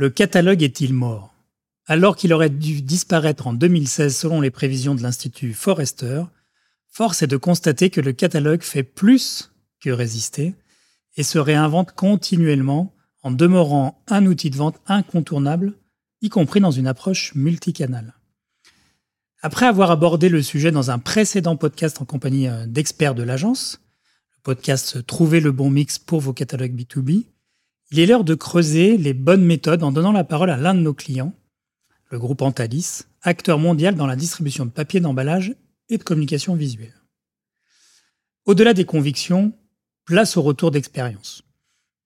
Le catalogue est-il mort? Alors qu'il aurait dû disparaître en 2016 selon les prévisions de l'Institut Forrester, force est de constater que le catalogue fait plus que résister et se réinvente continuellement en demeurant un outil de vente incontournable, y compris dans une approche multicanale. Après avoir abordé le sujet dans un précédent podcast en compagnie euh, d'experts de l'agence, le podcast Trouver le bon mix pour vos catalogues B2B, il est l'heure de creuser les bonnes méthodes en donnant la parole à l'un de nos clients, le groupe Antalis, acteur mondial dans la distribution de papier d'emballage et de communication visuelle. Au-delà des convictions, place au retour d'expérience.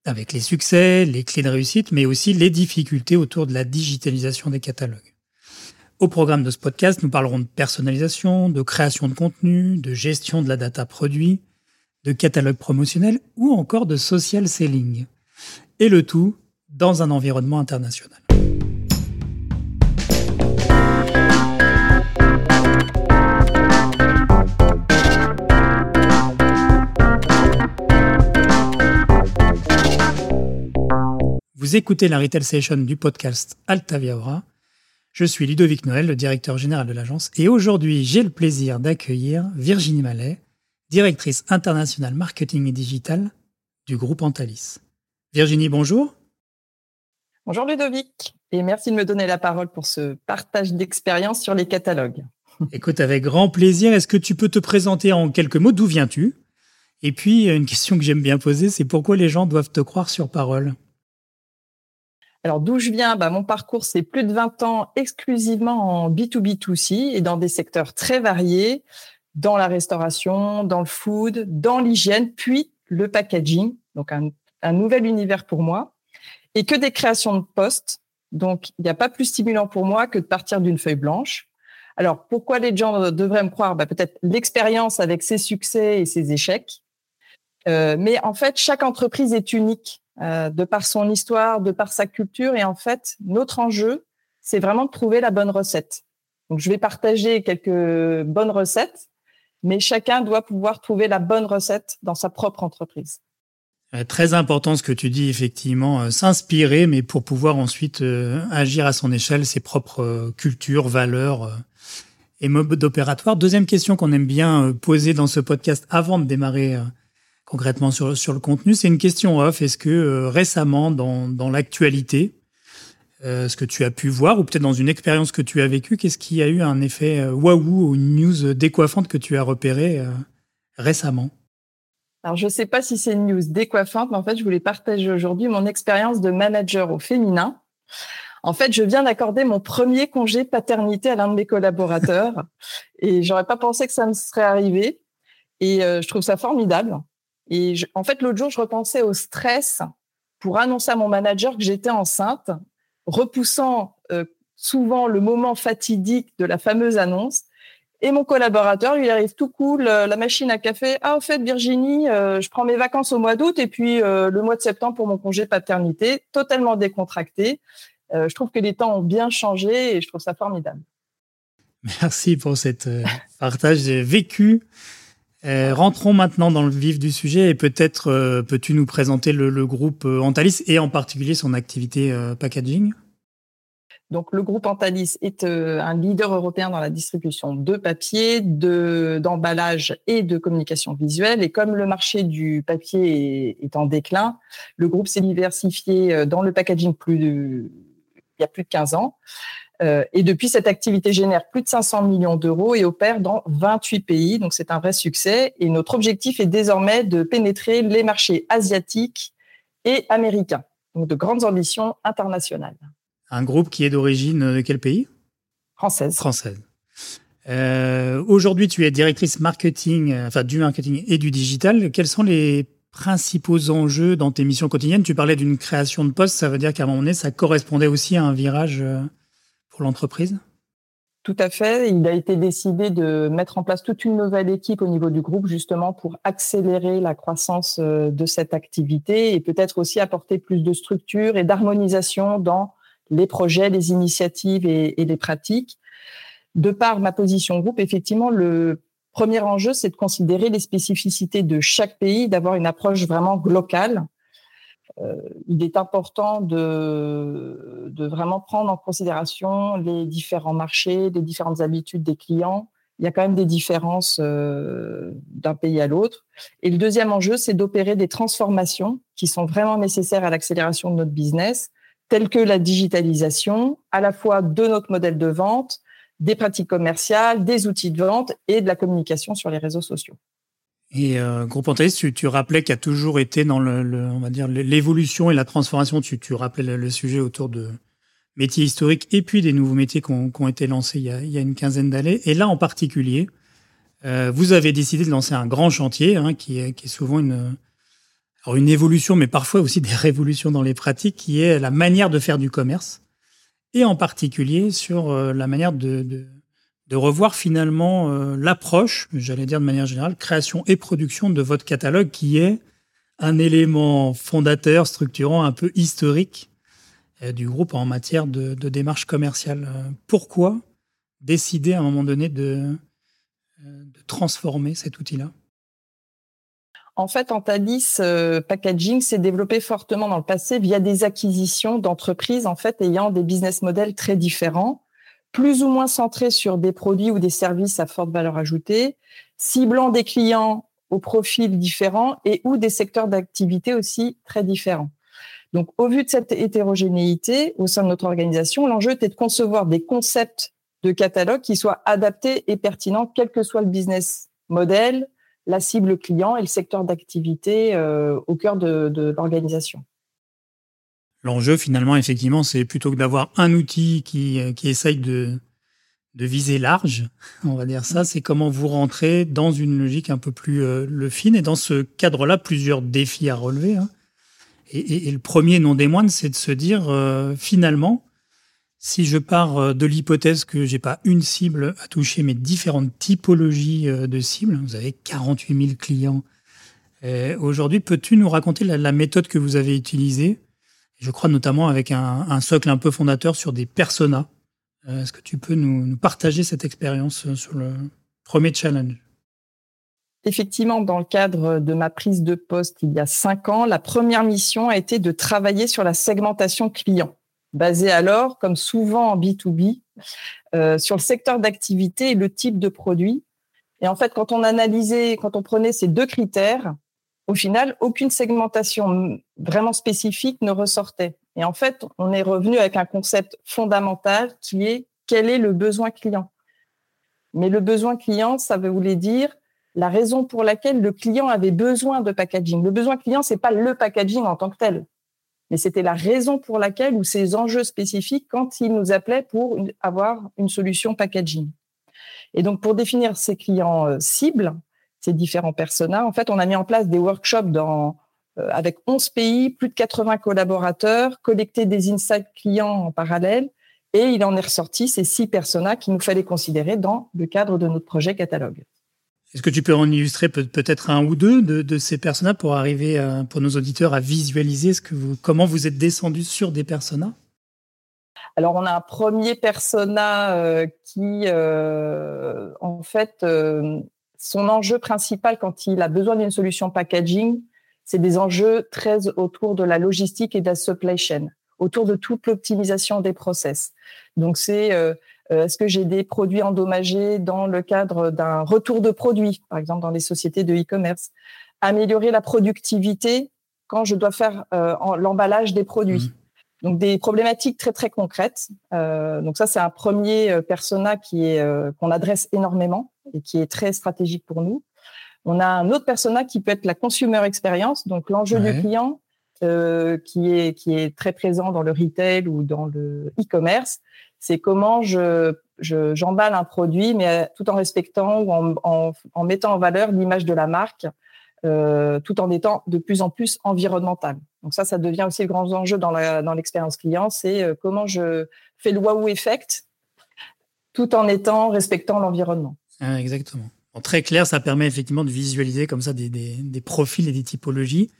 Avec les succès, les clés de réussite, mais aussi les difficultés autour de la digitalisation des catalogues. Au programme de ce podcast, nous parlerons de personnalisation, de création de contenu, de gestion de la data produit, de catalogue promotionnel ou encore de social selling. Et le tout dans un environnement international. Vous écoutez la Retail Session du podcast Altavia Aura. Je suis Ludovic Noël, le directeur général de l'agence, et aujourd'hui j'ai le plaisir d'accueillir Virginie Mallet, directrice internationale marketing et digital du groupe Antalis. Virginie, bonjour. Bonjour Ludovic, et merci de me donner la parole pour ce partage d'expérience sur les catalogues. Écoute, avec grand plaisir, est-ce que tu peux te présenter en quelques mots? D'où viens-tu? Et puis, une question que j'aime bien poser, c'est pourquoi les gens doivent te croire sur parole? Alors d'où je viens, bah, mon parcours, c'est plus de 20 ans exclusivement en B2B2C et dans des secteurs très variés, dans la restauration, dans le food, dans l'hygiène, puis le packaging, donc un, nouvel univers pour moi, et que des créations de postes. Donc il n'y a pas plus stimulant pour moi que de partir d'une feuille blanche. Alors pourquoi les gens devraient me croire? Bah, Peut-être l'expérience avec ses succès et ses échecs. Euh, mais en fait, chaque entreprise est unique euh, de par son histoire, de par sa culture. Et en fait, notre enjeu, c'est vraiment de trouver la bonne recette. Donc, je vais partager quelques bonnes recettes, mais chacun doit pouvoir trouver la bonne recette dans sa propre entreprise. Euh, très important ce que tu dis, effectivement, euh, s'inspirer, mais pour pouvoir ensuite agir à son échelle, ses propres cultures, valeurs et modes d'opératoire. Deuxième question qu'on aime bien poser dans ce podcast avant de démarrer concrètement sur, le contenu. C'est une question off. Est-ce que euh, récemment, dans, dans l'actualité, euh, ce que tu as pu voir, ou peut-être dans une expérience que tu as vécue, qu'est-ce qui a eu un effet euh, waouh ou une news décoiffante que tu as repérée récemment? Alors, je ne sais pas si c'est une news décoiffante, mais en fait, je voulais partager aujourd'hui mon expérience de manager au féminin. En fait, je viens d'accorder mon premier congé paternité à l'un de mes collaborateurs et j'aurais pas pensé que ça me serait arrivé. Et je trouve ça formidable. Et en fait, l'autre jour, je repensais au stress pour annoncer à mon manager que j'étais enceinte, repoussant euh, souvent le moment fatidique de la fameuse annonce. Et mon collaborateur, il arrive tout cool, euh, la machine à café. Ah, au fait, Virginie, euh, je prends mes vacances au mois d'août et puis le mois de septembre pour mon congé paternité, totalement décontracté. je trouve que les temps ont bien changé et je trouve ça formidable. Merci pour cette partage vécu euh, rentrons maintenant dans le vif du sujet et peut-être euh, peux-tu nous présenter le, groupe euh, Antalis et en particulier son activité packaging? Donc, le groupe Antalis est un leader européen dans la distribution de papier, de, d'emballage et de communication visuelle. Et comme le marché du papier est, en déclin, le groupe s'est diversifié dans le packaging plus il y a plus de 15 ans. Euh, et depuis, cette activité génère plus de 500 millions d'euros et opère dans 28 pays. Donc, c'est un vrai succès. Et notre objectif est désormais de pénétrer les marchés asiatiques et américains. Donc, de grandes ambitions internationales. Un groupe qui est d'origine de quel pays? Française. Française. Euh, aujourd'hui, tu es directrice marketing, euh, enfin du marketing et du digital. Quels sont les principaux enjeux dans tes missions quotidiennes? Tu parlais d'une création de poste, ça veut dire qu'à un moment donné, ça correspondait aussi à un virage pour l'entreprise? Tout à fait. Il a été décidé de mettre en place toute une nouvelle équipe au niveau du groupe, justement, pour accélérer la croissance euh, de cette activité et peut-être aussi apporter plus de structure et d'harmonisation dans les projets, les initiatives et, les pratiques. De par ma position groupe, effectivement, le premier enjeu, c'est de considérer les spécificités de chaque pays, d'avoir une approche vraiment locale euh, il est important de, de, vraiment prendre en considération les différents marchés, les différentes habitudes des clients. Il y a quand même des différences euh, d'un pays à l'autre. Et le deuxième enjeu, c'est d'opérer des transformations qui sont vraiment nécessaires à l'accélération de notre business, telles que la digitalisation, à la fois de notre modèle de vente, des pratiques commerciales, des outils de vente et de la communication sur les réseaux sociaux. Et euh, Groupe Antalis, tu, rappelais qu'il a toujours été dans le, on va dire l'évolution et la transformation. Tu, rappelais le, sujet autour de métiers historiques et puis des nouveaux métiers qui ont, été lancés il y, a, y une quinzaine d'années. Et là, en particulier, euh, vous avez décidé de lancer un grand chantier hein, qui est souvent une, alors une évolution, mais parfois aussi des révolutions dans les pratiques, qui est la manière de faire du commerce et en particulier sur euh, la manière de, revoir finalement euh, l'approche, j'allais dire de manière générale, création et production de votre catalogue qui est un élément fondateur, structurant, un peu historique euh, du groupe en matière de, démarche commerciale. Pourquoi décider à un moment donné de, de transformer cet outil-là? En fait, Antalis Packaging s'est développé fortement dans le passé via des acquisitions d'entreprises en fait ayant des business models très différents plus ou moins centré sur des produits ou des services à forte valeur ajoutée, ciblant des clients aux profils différents et ou des secteurs d'activité aussi très différents. Donc, au vu de cette hétérogénéité au sein de notre organisation, l'enjeu était de concevoir des concepts de catalogue qui soient adaptés et pertinents, quel que soit le business model, la cible client et le secteur d'activité euh, au cœur de l'organisation. L'enjeu, finalement, effectivement, c'est plutôt que d'avoir un outil qui, euh, qui essaye de, de viser large, on va dire ça, c'est comment vous rentrez dans une logique un peu plus euh, le fine. Et dans ce cadre-là, plusieurs défis à relever. Hein. Et, le premier, non des moindres, c'est de se dire, euh, finalement, si je pars de l'hypothèse que j'ai pas une cible à toucher, mais différentes typologies de cibles, vous avez 48 000 clients. Aujourd'hui, peux-tu nous raconter la, méthode que vous avez utilisée? Je crois notamment avec un, socle un peu fondateur sur des personas. Euh, est-ce que tu peux nous, partager cette expérience euh, sur le premier challenge? Effectivement, dans le cadre de ma prise de poste il y a cinq ans, la première mission a été de travailler sur la segmentation client, basée alors, comme souvent en B2B, euh, sur le secteur d'activité et le type de produit. Et en fait, quand on analysait, quand on prenait ces deux critères, au final, aucune segmentation vraiment spécifique ne ressortait. Et en fait, on est revenu avec un concept fondamental qui est quel est le besoin client. Mais le besoin client, ça voulait dire la raison pour laquelle le client avait besoin de packaging. Le besoin client, c'est pas le packaging en tant que tel, mais c'était la raison pour laquelle ou ses enjeux spécifiques quand il nous appelait pour avoir une solution packaging. Et donc, pour définir ces clients euh, cibles, ces différents personas. En fait, on a mis en place des workshops euh, avec 11 pays, plus de 80 collaborateurs, collecté des insights clients en parallèle, et il en est ressorti ces six personas qu'il nous fallait considérer dans le cadre de notre projet catalogue. Est-ce que tu peux en illustrer peut-être un ou deux de, ces personas pour arriver, pour nos auditeurs, à visualiser ce que vous, comment vous êtes descendu sur des personas? Alors, on a un premier persona euh, qui, euh, en fait, son enjeu principal quand il a besoin d'une solution packaging, c'est des enjeux très autour de la logistique et de la supply chain, autour de toute l'optimisation des process. Donc c'est euh, euh, est-ce que j'ai des produits endommagés dans le cadre d'un retour de produits, par exemple dans les sociétés de e-commerce, améliorer la productivité quand je dois faire euh, l'emballage des produits. Mmh. Donc des problématiques très très concrètes. Euh, donc ça c'est un premier euh, persona qui est euh, qu'on adresse énormément et qui est très stratégique pour nous. On a un autre persona qui peut être la consumer experience, donc l'enjeu du client euh, qui est qui est très présent dans le retail ou dans le e-commerce. C'est comment je j'emballe un produit, mais tout en respectant ou en, mettant en valeur l'image de la marque, euh, tout en étant de plus en plus environnemental. Donc ça, ça devient aussi le grand enjeu dans l'expérience client, c'est euh, comment je fais le wow effect tout en étant respectant l'environnement. Ah, exactement. très clair, ça permet effectivement de visualiser comme ça des, des, profils et des typologies.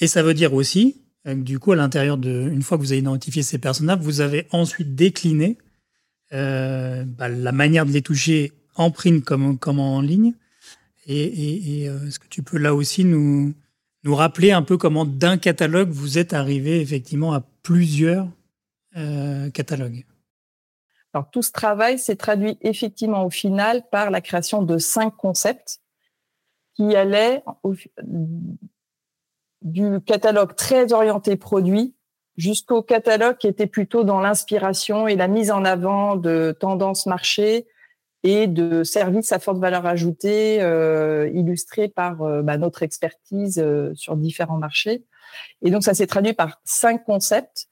Et ça veut dire aussi, euh, du coup, à l'intérieur de, une fois que vous avez identifié ces personnages, vous avez ensuite décliné euh, bah, la manière de les toucher en print comme, comme en ligne. Et, et est-ce que tu peux là aussi nous, nous rappeler un peu comment d'un catalogue vous êtes arrivé effectivement à plusieurs catalogue Alors tout ce travail s'est traduit effectivement au final par la création de cinq concepts qui allaient du catalogue très orienté produit jusqu'au catalogue qui était plutôt dans l'inspiration et la mise en avant de tendances marché et de services à forte valeur ajoutée euh, illustrés par euh, bah, notre expertise euh, sur différents marchés. Et donc ça s'est traduit par cinq concepts.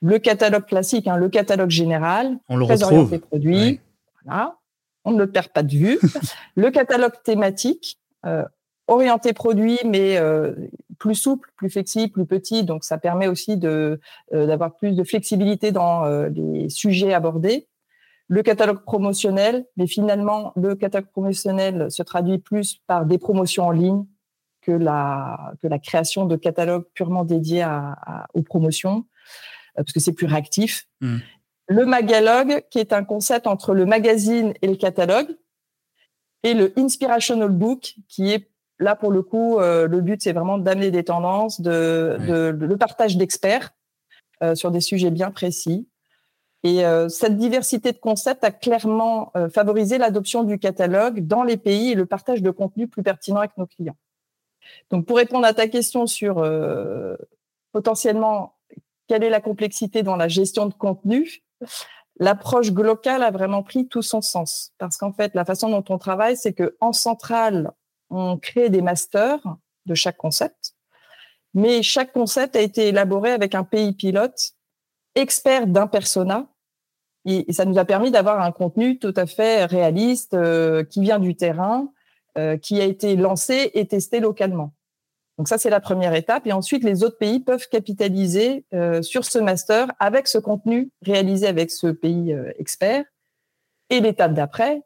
Le catalogue classique, hein, le catalogue général, on le très retrouve. orienté produit, voilà, on ne le perd pas de vue. le catalogue thématique, euh, orienté produit, mais euh, plus souple, plus flexible, plus petit. Donc, ça permet aussi de euh, d'avoir plus de flexibilité dans euh, les sujets abordés. Le catalogue promotionnel, mais finalement, le catalogue promotionnel se traduit plus par des promotions en ligne que la que la création de catalogues purement dédiés à, aux promotions, parce que c'est plus réactif. Mmh. Le magalogue, qui est un concept entre le magazine et le catalogue, et le inspirational book, qui est là, pour le coup, euh, le but, c'est vraiment d'amener des tendances, de, le partage d'experts euh, sur des sujets bien précis. Et euh, cette diversité de concepts a clairement favorisé l'adoption du catalogue dans les pays et le partage de contenu plus pertinent avec nos clients. Donc, pour répondre à ta question sur potentiellement quelle est la complexité dans la gestion de contenu, l'approche globale a vraiment pris tout son sens. Parce qu'en fait, la façon dont on travaille, c'est que en centrale, on crée des masters de chaque concept, mais chaque concept a été élaboré avec un pays pilote expert d'un persona, et, ça nous a permis d'avoir un contenu tout à fait réaliste euh, qui vient du terrain, euh, qui a été lancé et testé localement. Donc ça, c'est la première étape. Et ensuite, les autres pays peuvent capitaliser euh, sur ce master avec ce contenu réalisé avec ce pays expert. Et l'étape d'après,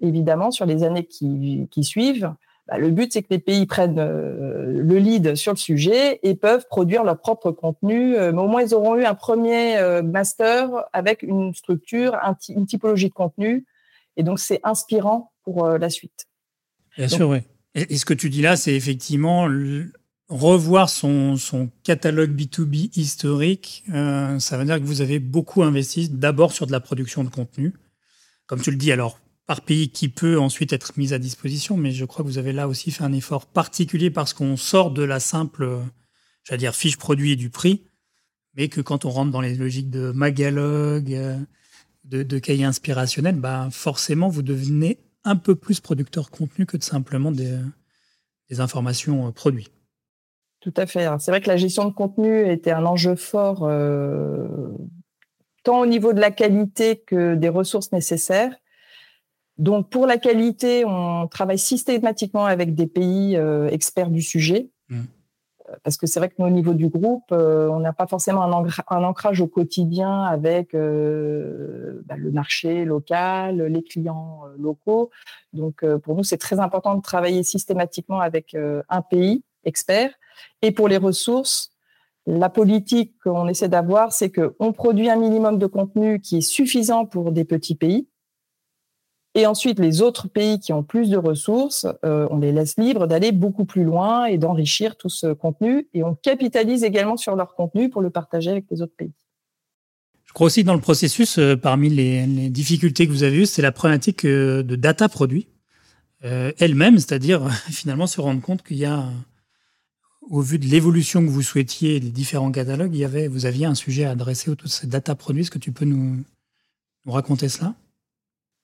évidemment, sur les années qui suivent, bah, le but, c'est que les pays prennent euh, le lead sur le sujet et peuvent produire leur propre contenu. Euh, au moins, ils auront eu un premier euh, master avec une structure, une typologie de contenu. Et donc, c'est inspirant pour la suite. Bien sûr, oui. Et, ce que tu dis là, c'est effectivement revoir son, son, catalogue B2B historique. ça veut dire que vous avez beaucoup investi d'abord sur de la production de contenu. Comme tu le dis, alors par pays qui peut ensuite être mise à disposition, mais je crois que vous avez là aussi fait un effort particulier parce qu'on sort de la simple, j'allais dire, fiche produit et du prix, mais que quand on rentre dans les logiques de magalogue, euh, de, de cahier inspirationnel, bah forcément, vous devenez un peu plus producteur contenu que de simplement des, informations euh, produits. Tout à fait. C'est vrai que la gestion de contenu était un enjeu fort, euh, tant au niveau de la qualité que des ressources nécessaires. Donc pour la qualité, on travaille systématiquement avec des pays euh, experts du sujet. Mmh. Euh, parce que c'est vrai que nous, au niveau du groupe, euh, on n'a pas forcément un, ancrage au quotidien avec bah, le marché local, les clients locaux. Donc, pour nous, c'est très important de travailler systématiquement avec un pays expert. Et pour les ressources, la politique qu'on essaie d'avoir, c'est qu'on produit un minimum de contenu qui est suffisant pour des petits pays et ensuite, les autres pays qui ont plus de ressources, euh, on les laisse libres d'aller beaucoup plus loin et d'enrichir tout ce contenu. Et on capitalise également sur leur contenu pour le partager avec les autres pays. Je crois aussi que dans le processus, euh, parmi les, difficultés que vous avez eues, c'est la problématique euh, de data produit elle-même, c'est-à-dire finalement se rendre compte qu'il y a, au vu de l'évolution que vous souhaitiez des différents catalogues, il y avait, vous aviez un sujet à adresser autour de ces data produits. Est-ce que tu peux nous raconter cela?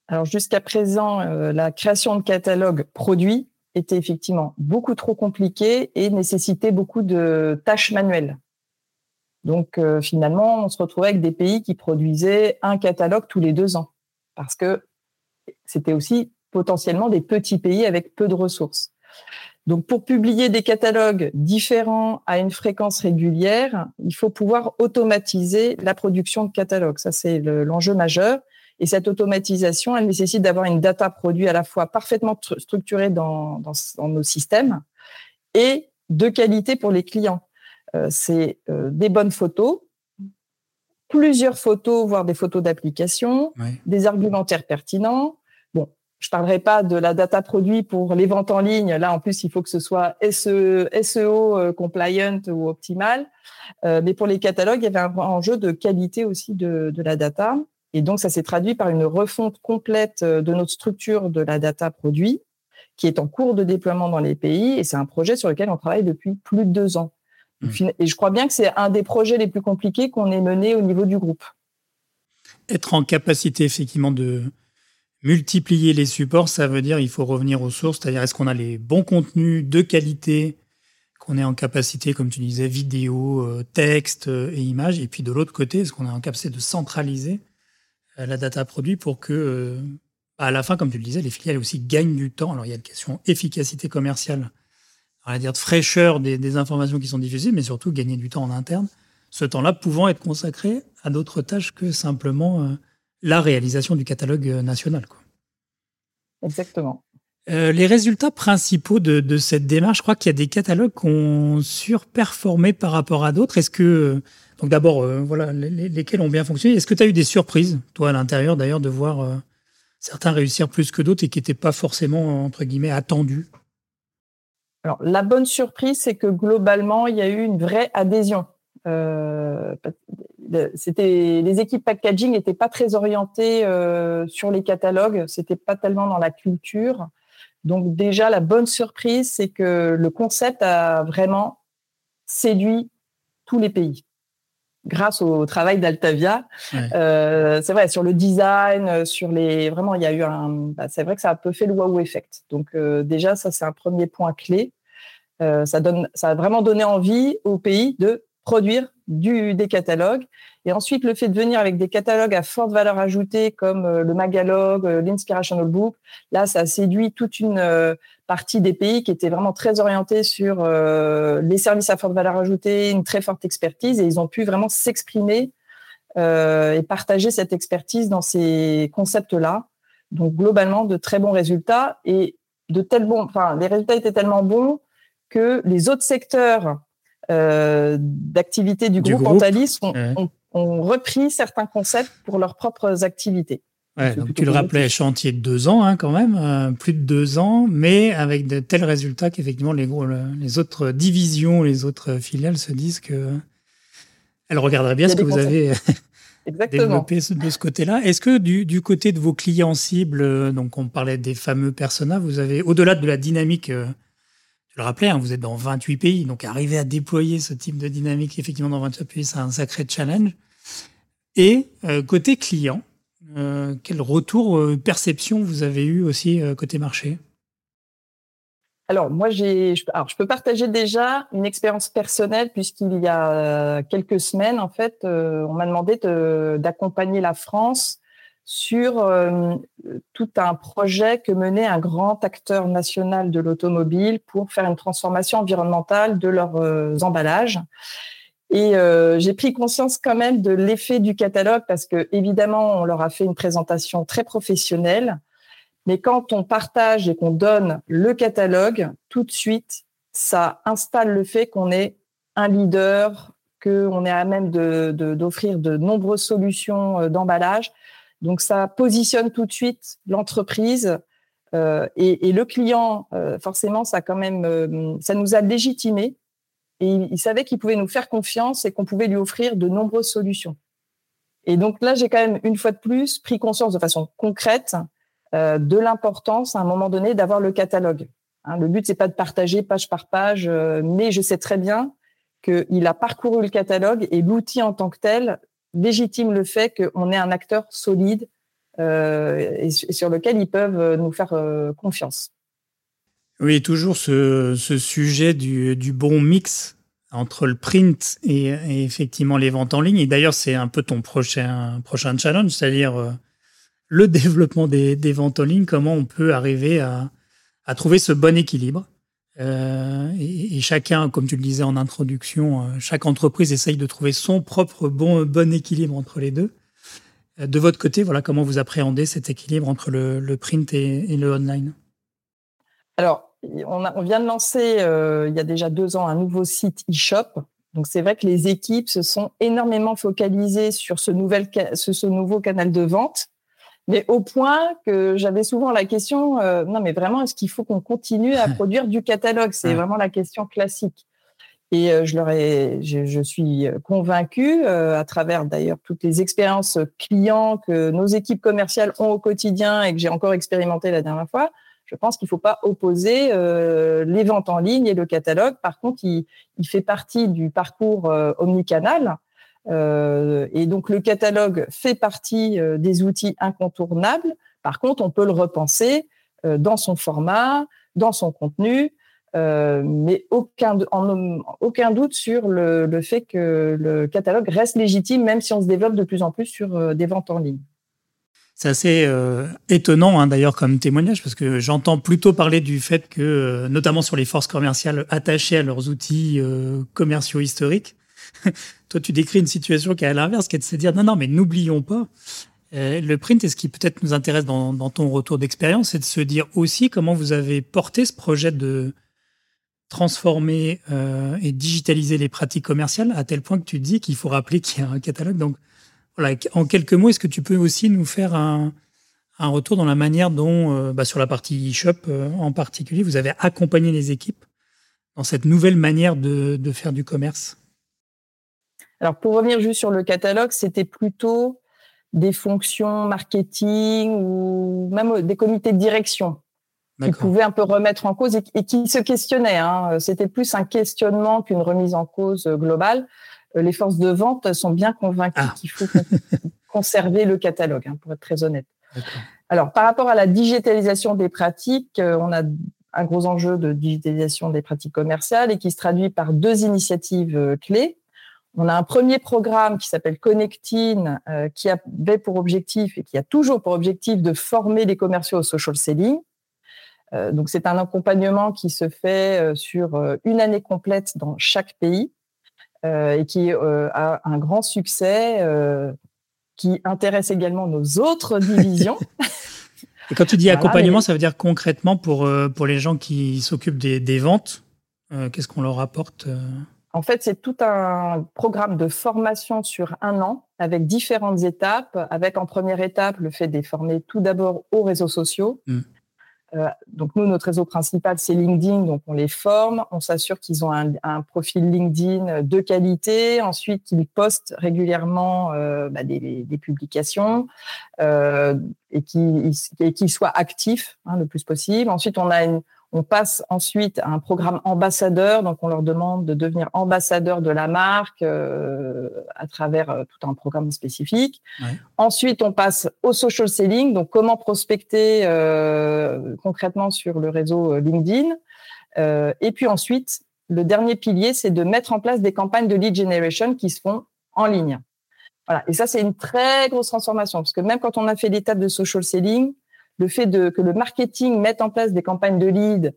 Alors jusqu'à présent, euh, la création de catalogues produits était effectivement beaucoup trop compliquée et nécessitait beaucoup de tâches manuelles. Donc euh, finalement, on se retrouvait avec des pays qui produisaient un catalogue tous les deux ans, parce que c'était aussi potentiellement des petits pays avec peu de ressources. Donc pour publier des catalogues différents à une fréquence régulière, il faut pouvoir automatiser la production de catalogues. Ça, c'est l'enjeu majeur. Et cette automatisation, elle nécessite d'avoir une data produit à la fois parfaitement structurée dans, nos systèmes et de qualité pour les clients. Euh, c'est euh, des bonnes photos, plusieurs photos, voire des photos d'application, des argumentaires pertinents. Bon, je parlerai pas de la data produit pour les ventes en ligne. Là, en plus, il faut que ce soit SEO, SEO compliant ou optimal. mais pour les catalogues, il y avait un enjeu de qualité aussi de, de la data. Et donc, ça s'est traduit par une refonte complète de notre structure de la data produit qui est en cours de déploiement dans les pays. Et c'est un projet sur lequel on travaille depuis plus de deux ans. Mmh. Et je crois bien que c'est un des projets les plus compliqués qu'on ait mené au niveau du groupe. Être en capacité effectivement de multiplier les supports, ça veut dire il faut revenir aux sources, c'est-à-dire est-ce qu'on a les bons contenus de qualité, qu'on est en capacité, comme tu disais, vidéo, euh, texte euh, et images, et puis de l'autre côté, est-ce qu'on est en capacité de centraliser euh, la data produit pour que à la fin, comme tu le disais, les filiales aussi gagnent du temps. Alors, il y a une question efficacité commerciale, on va dire de fraîcheur des, informations qui sont diffusées, mais surtout gagner du temps en interne. Ce temps-là pouvant être consacré à d'autres tâches que simplement euh, la réalisation du catalogue euh, national. Quoi. Exactement. Euh, les résultats principaux de, cette démarche, je crois qu'il y a des catalogues qui ont surperformé par rapport à d'autres. Est-ce que, donc d'abord, voilà, lesquels ont bien fonctionné. Est-ce que tu as eu des surprises, toi, à l'intérieur d'ailleurs, de voir certains réussir plus que d'autres et qui n'étaient pas forcément, entre guillemets, attendus? Alors, la bonne surprise, c'est que globalement, il y a eu une vraie adhésion. Euh, les équipes packaging n'étaient pas très orientées euh, sur les catalogues, c'était pas tellement dans la culture. Donc déjà la bonne surprise, c'est que le concept a vraiment séduit tous les pays grâce au travail d'Altavia. Euh, c'est vrai sur le design, euh, sur les vraiment il y a eu un. Bah, c'est vrai que ça a un peu fait le wow effect. Donc euh, déjà ça c'est un premier point clé. ça donne, ça a vraiment donné envie au pays de produire du, des catalogues. Et ensuite, le fait de venir avec des catalogues à forte valeur ajoutée comme euh, le Magalog, euh, l'Inspirational Book, là, ça a séduit toute une euh, partie des pays qui étaient vraiment très orientés sur les services à forte valeur ajoutée, une très forte expertise, et ils ont pu vraiment s'exprimer et partager cette expertise dans ces concepts-là. Donc, globalement, de très bons résultats et de tels bons, enfin, les résultats étaient tellement bons que les autres secteurs euh, d'activité du, groupe, Antalis ont, repris certains concepts pour leurs propres activités. tu le rappelais, chantier de deux ans hein, quand même, euh, plus de deux ans, mais avec de tels résultats qu'effectivement les, les autres divisions, les autres filiales se disent que elles regarderaient bien ce que vous avez développé de ce côté-là. Est-ce que du, du, côté de vos clients cibles, euh, donc on parlait des fameux personas, vous avez, au-delà de la dynamique je le rappelais, hein, vous êtes dans 28 pays, donc arriver à déployer ce type de dynamique effectivement dans 28 pays, c'est un sacré challenge. Et euh, côté client, euh, quel retour, euh, perception vous avez eu aussi côté marché? Alors moi j'ai, alors je peux partager déjà une expérience personnelle puisqu'il y a quelques semaines en fait, on m'a demandé d'accompagner la France sur euh, tout un projet que menait un grand acteur national de l'automobile pour faire une transformation environnementale de leurs euh, emballages. Et euh, j'ai pris conscience quand même de l'effet du catalogue parce que évidemment on leur a fait une présentation très professionnelle, mais quand on partage et qu'on donne le catalogue, tout de suite ça installe le fait qu'on est un leader, qu'on est à même d'offrir de, de nombreuses solutions d'emballage donc ça positionne tout de suite l'entreprise euh, et, le client. Euh, forcément, ça quand même, euh, ça nous a légitimé et il, savait qu'il pouvait nous faire confiance et qu'on pouvait lui offrir de nombreuses solutions. Et donc là, j'ai quand même une fois de plus pris conscience de façon concrète de l'importance à un moment donné d'avoir le catalogue. Hein, le but c'est pas de partager page par page, mais je sais très bien qu'il a parcouru le catalogue et l'outil en tant que tel légitime le fait qu'on est un acteur solide euh, et, sur lequel ils peuvent euh, nous faire euh, confiance. Oui, toujours ce, sujet du, bon mix entre le print et, effectivement les ventes en ligne. Et d'ailleurs, c'est un peu ton prochain, challenge, c'est-à-dire le développement des, ventes en ligne, comment on peut arriver à trouver ce bon équilibre euh, et, chacun, comme tu le disais en introduction, euh, chaque entreprise essaye de trouver son propre bon, bon équilibre entre les deux. Euh, de votre côté, voilà comment vous appréhendez cet équilibre entre le, print et, le online? Alors, on, vient de lancer il y a déjà deux ans un nouveau site e-shop. Donc c'est vrai que les équipes se sont énormément focalisées sur ce nouveau canal de vente mais au point que j'avais souvent la question, euh, non mais vraiment, est-ce qu'il faut qu'on continue à produire du catalogue? C'est vraiment la question classique. Et euh, je leur ai, je, suis convaincue, euh, à travers d'ailleurs toutes les expériences clients que nos équipes commerciales ont au quotidien et que j'ai encore expérimenté la dernière fois, je pense qu'il ne faut pas opposer les ventes en ligne et le catalogue. Par contre, il, il fait partie du parcours omnicanal euh, et donc le catalogue fait partie euh, des outils incontournables. Par contre, on peut le repenser euh, dans son format, dans son contenu, mais aucun, aucun doute sur le, fait que le catalogue reste légitime, même si on se développe de plus en plus sur des ventes en ligne. C'est assez étonnant hein, d'ailleurs comme témoignage parce que j'entends plutôt parler du fait que, notamment sur les forces commerciales attachées à leurs outils commerciaux historiques, toi, tu décris une situation qui est à l'inverse, qui est de se dire non, non, mais n'oublions pas. Euh, le print, et ce qui peut-être nous intéresse dans, ton retour d'expérience, c'est de se dire aussi comment vous avez porté ce projet de transformer euh, et digitaliser les pratiques commerciales à tel point que tu dis qu'il faut rappeler qu'il y a un catalogue. Donc, voilà, en quelques mots, est-ce que tu peux aussi nous faire un, retour dans la manière dont, euh, bah, sur la partie e-shop en particulier, vous avez accompagné les équipes dans cette nouvelle manière de faire du commerce? Alors, pour revenir juste sur le catalogue, c'était plutôt des fonctions marketing ou même des comités de direction qui pouvaient un peu remettre en cause et, qui se questionnaient. Hein. C'était plus un questionnement qu'une remise en cause globale. Euh, les forces de vente sont bien convaincues ah. qu'il faut conserver le catalogue, hein, pour être très honnête. Alors, par rapport à la digitalisation des pratiques, euh, on a un gros enjeu de digitalisation des pratiques commerciales et qui se traduit par deux initiatives euh, clés. On a un premier programme qui s'appelle Connecting, euh, qui avait pour objectif et qui a toujours pour objectif de former les commerciaux au social selling. Euh, donc c'est un accompagnement qui se fait euh, sur une année complète dans chaque pays et qui a un grand succès, qui intéresse également nos autres divisions. et quand tu dis accompagnement, ça veut dire concrètement pour, pour les gens qui s'occupent des, des ventes, qu'est-ce qu'on leur apporte en fait, c'est tout un programme de formation sur un an avec différentes étapes, avec en première étape le fait de les former tout d'abord aux réseaux sociaux. Mm. Euh, donc nous, notre réseau principal, c'est LinkedIn, donc on les forme, on s'assure qu'ils ont un, profil LinkedIn de qualité, ensuite qu'ils postent régulièrement euh, bah, des, publications euh, et qu'ils soient actifs hein, le plus possible. Ensuite, on a une, on passe ensuite à un programme ambassadeur, donc on leur demande de devenir ambassadeur de la marque euh, à travers euh, tout un programme spécifique. Ensuite, on passe au social selling, donc comment prospecter euh, concrètement sur le réseau LinkedIn. et puis ensuite, le dernier pilier, c'est de mettre en place des campagnes de lead generation qui se font en ligne. Voilà. Et ça, c'est une très grosse transformation parce que même quand on a fait l'étape de social selling, le fait de, que le marketing mette en place des campagnes de lead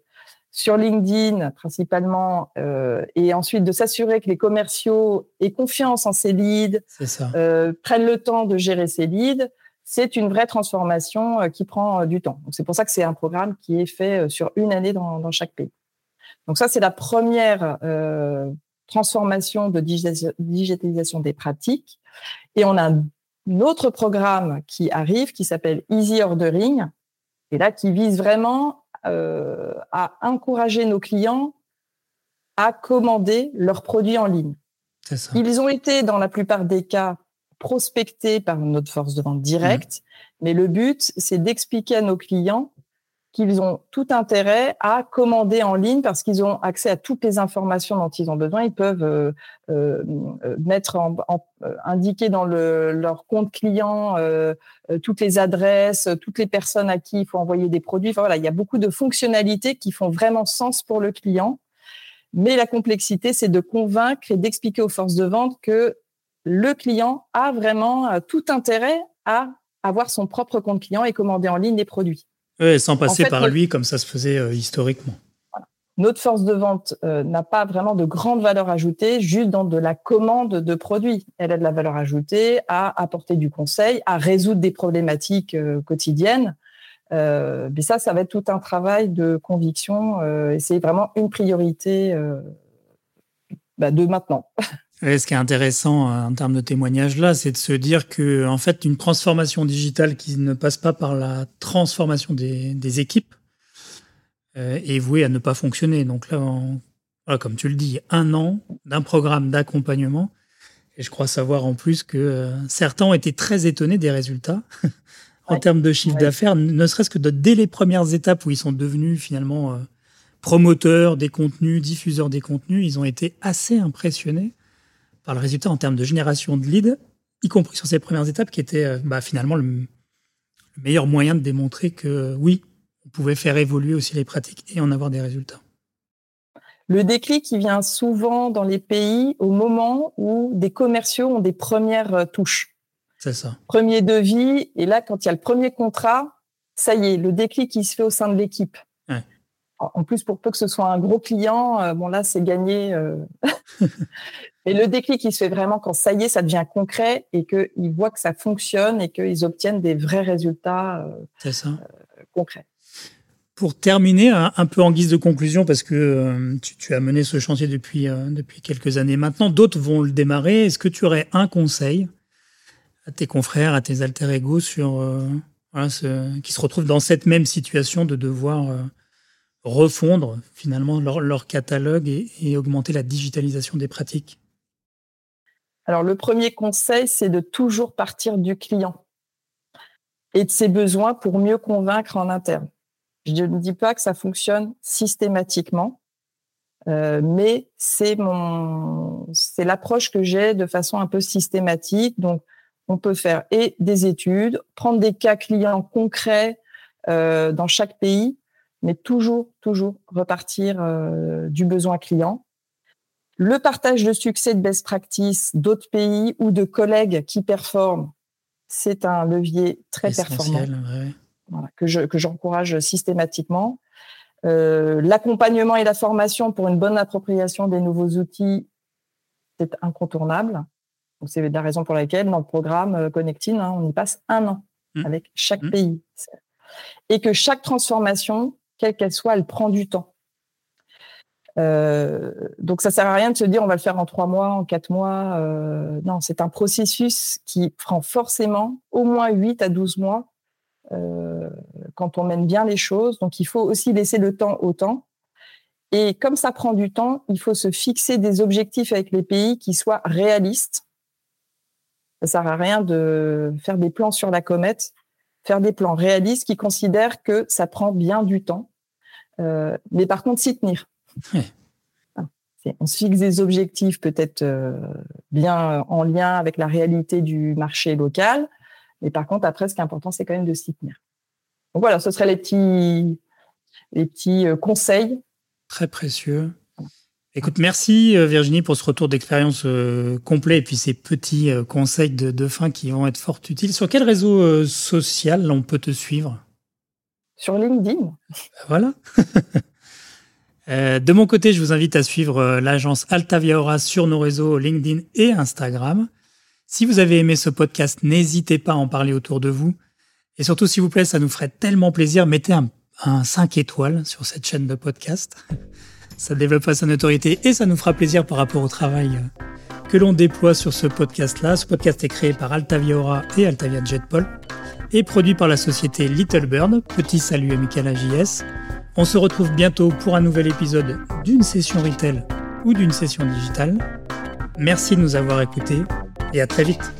sur LinkedIn principalement, euh, et ensuite de s'assurer que les commerciaux aient confiance en ces leads, euh, prennent le temps de gérer ces leads, c'est une vraie transformation euh, qui prend du temps. Donc c'est pour ça que c'est un programme qui est fait sur une année dans, dans chaque pays. Donc ça c'est la première transformation de digitalisation des pratiques. Et on a un autre programme qui arrive qui s'appelle Easy Ordering, et là qui vise vraiment euh, à encourager nos clients à commander leurs produits en ligne. Ils ont été, dans la plupart des cas, prospectés par notre force de vente directe, mmh. mais le but, c'est d'expliquer à nos clients qu'ils ont tout intérêt à commander en ligne parce qu'ils ont accès à toutes les informations dont ils ont besoin. Ils peuvent euh, euh, mettre en, euh, indiquer dans le, leur compte client toutes les adresses, toutes les personnes à qui il faut envoyer des produits. Enfin, voilà, il y a beaucoup de fonctionnalités qui font vraiment sens pour le client. Mais la complexité, c'est de convaincre et d'expliquer aux forces de vente que le client a vraiment tout intérêt à avoir son propre compte client et commander en ligne des produits. Sans passer par lui comme ça se faisait euh, historiquement. Notre force de vente euh, n'a pas vraiment de grande valeur ajoutée juste dans de la commande de produits. Elle a de la valeur ajoutée à apporter du conseil, à résoudre des problématiques euh, quotidiennes. mais ça, ça va être tout un travail de conviction et c'est vraiment une priorité bah, de maintenant. ce qui est intéressant euh, en termes de témoignage là, c'est de se dire que en fait, une transformation digitale qui ne passe pas par la transformation des, équipes euh, est vouée à ne pas fonctionner. Donc là, comme tu le dis, un an d'un programme d'accompagnement. Et je crois savoir en plus que euh, certains ont été très étonnés des résultats en termes de chiffre d'affaires, ne serait-ce que dès les premières étapes où ils sont devenus finalement promoteurs des contenus, diffuseurs des contenus, ils ont été assez impressionnés par le résultat en termes de génération de leads, y compris sur ces premières étapes qui étaient euh, bah, finalement le, meilleur moyen de démontrer que oui, on pouvait faire évoluer aussi les pratiques et en avoir des résultats. Le déclic qui vient souvent dans les pays au moment où des commerciaux ont des premières euh, touches. C'est ça. Premier devis, et là, quand il y a le premier contrat, ça y est, le déclic qui se fait au sein de l'équipe. En plus, pour peu que ce soit un gros client, euh, bon là, c'est gagné. Et le déclic, il se fait vraiment quand ça y est, ça devient concret et qu'ils voient que ça fonctionne et qu'ils obtiennent des vrais résultats euh, euh, concrets. Pour terminer, un, peu en guise de conclusion, parce que euh, tu, as mené ce chantier depuis, depuis quelques années maintenant, d'autres vont le démarrer. Est-ce que tu aurais un conseil à tes confrères, à tes alter ego sur qui se retrouvent dans cette même situation de devoir refondre finalement leur, catalogue et augmenter la digitalisation des pratiques alors, le premier conseil, c'est de toujours partir du client et de ses besoins pour mieux convaincre en interne. Je ne dis pas que ça fonctionne systématiquement, euh, mais c'est mon, c'est l'approche que j'ai de façon un peu systématique. Donc, on peut faire et des études, prendre des cas clients concrets euh, dans chaque pays, mais toujours, toujours repartir euh, du besoin client le partage de succès de best practice d'autres pays ou de collègues qui performent, c'est un levier très performant que je que j'encourage systématiquement. Euh, l'accompagnement et la formation pour une bonne appropriation des nouveaux outils, c'est incontournable. C'est la raison pour laquelle dans le programme euh, Connecting, hein, on y passe un an mmh. avec chaque mmh. pays. Et que chaque transformation, quelle qu'elle soit, elle prend du temps. Euh, donc ça sert à rien de se dire on va le faire en trois mois, en quatre mois. Euh, non, c'est un processus qui prend forcément au moins 8 à 12 mois euh, quand on mène bien les choses. Donc il faut aussi laisser le temps au temps. Et comme ça prend du temps, il faut se fixer des objectifs avec les pays qui soient réalistes. Ça sert à rien de faire des plans sur la comète, faire des plans réalistes qui considèrent que ça prend bien du temps. mais par contre, s'y tenir. Ah, on se fixe des objectifs peut-être euh, bien en lien avec la réalité du marché local, mais par contre, après, ce qui est important, c'est quand même de s'y tenir. Donc voilà, ce seraient les petits, les petits euh, conseils. Très précieux. Écoute, merci euh, Virginie pour ce retour d'expérience complet et puis ces petits conseils de, de, fin qui vont être fort utiles. Sur quel réseau social on peut te suivre? Sur LinkedIn. Voilà. Euh, de mon côté, je vous invite à suivre euh, l'agence Altavia Aura sur nos réseaux LinkedIn et Instagram. Si vous avez aimé ce podcast, n'hésitez pas à en parler autour de vous. Et surtout, s'il vous plaît, ça nous ferait tellement plaisir, mettez un, 5 étoiles sur cette chaîne de podcast. Ça développera sa notoriété et ça nous fera plaisir par rapport au travail euh, que l'on déploie sur ce podcast-là. Ce podcast est créé par Altavia Aura et Altavia Jetpol et produit par la société Little Bird. Petit salut à Michael AJS. On se retrouve bientôt pour un nouvel épisode d'une session retail ou d'une session digitale. Merci de nous avoir écoutés et à très vite.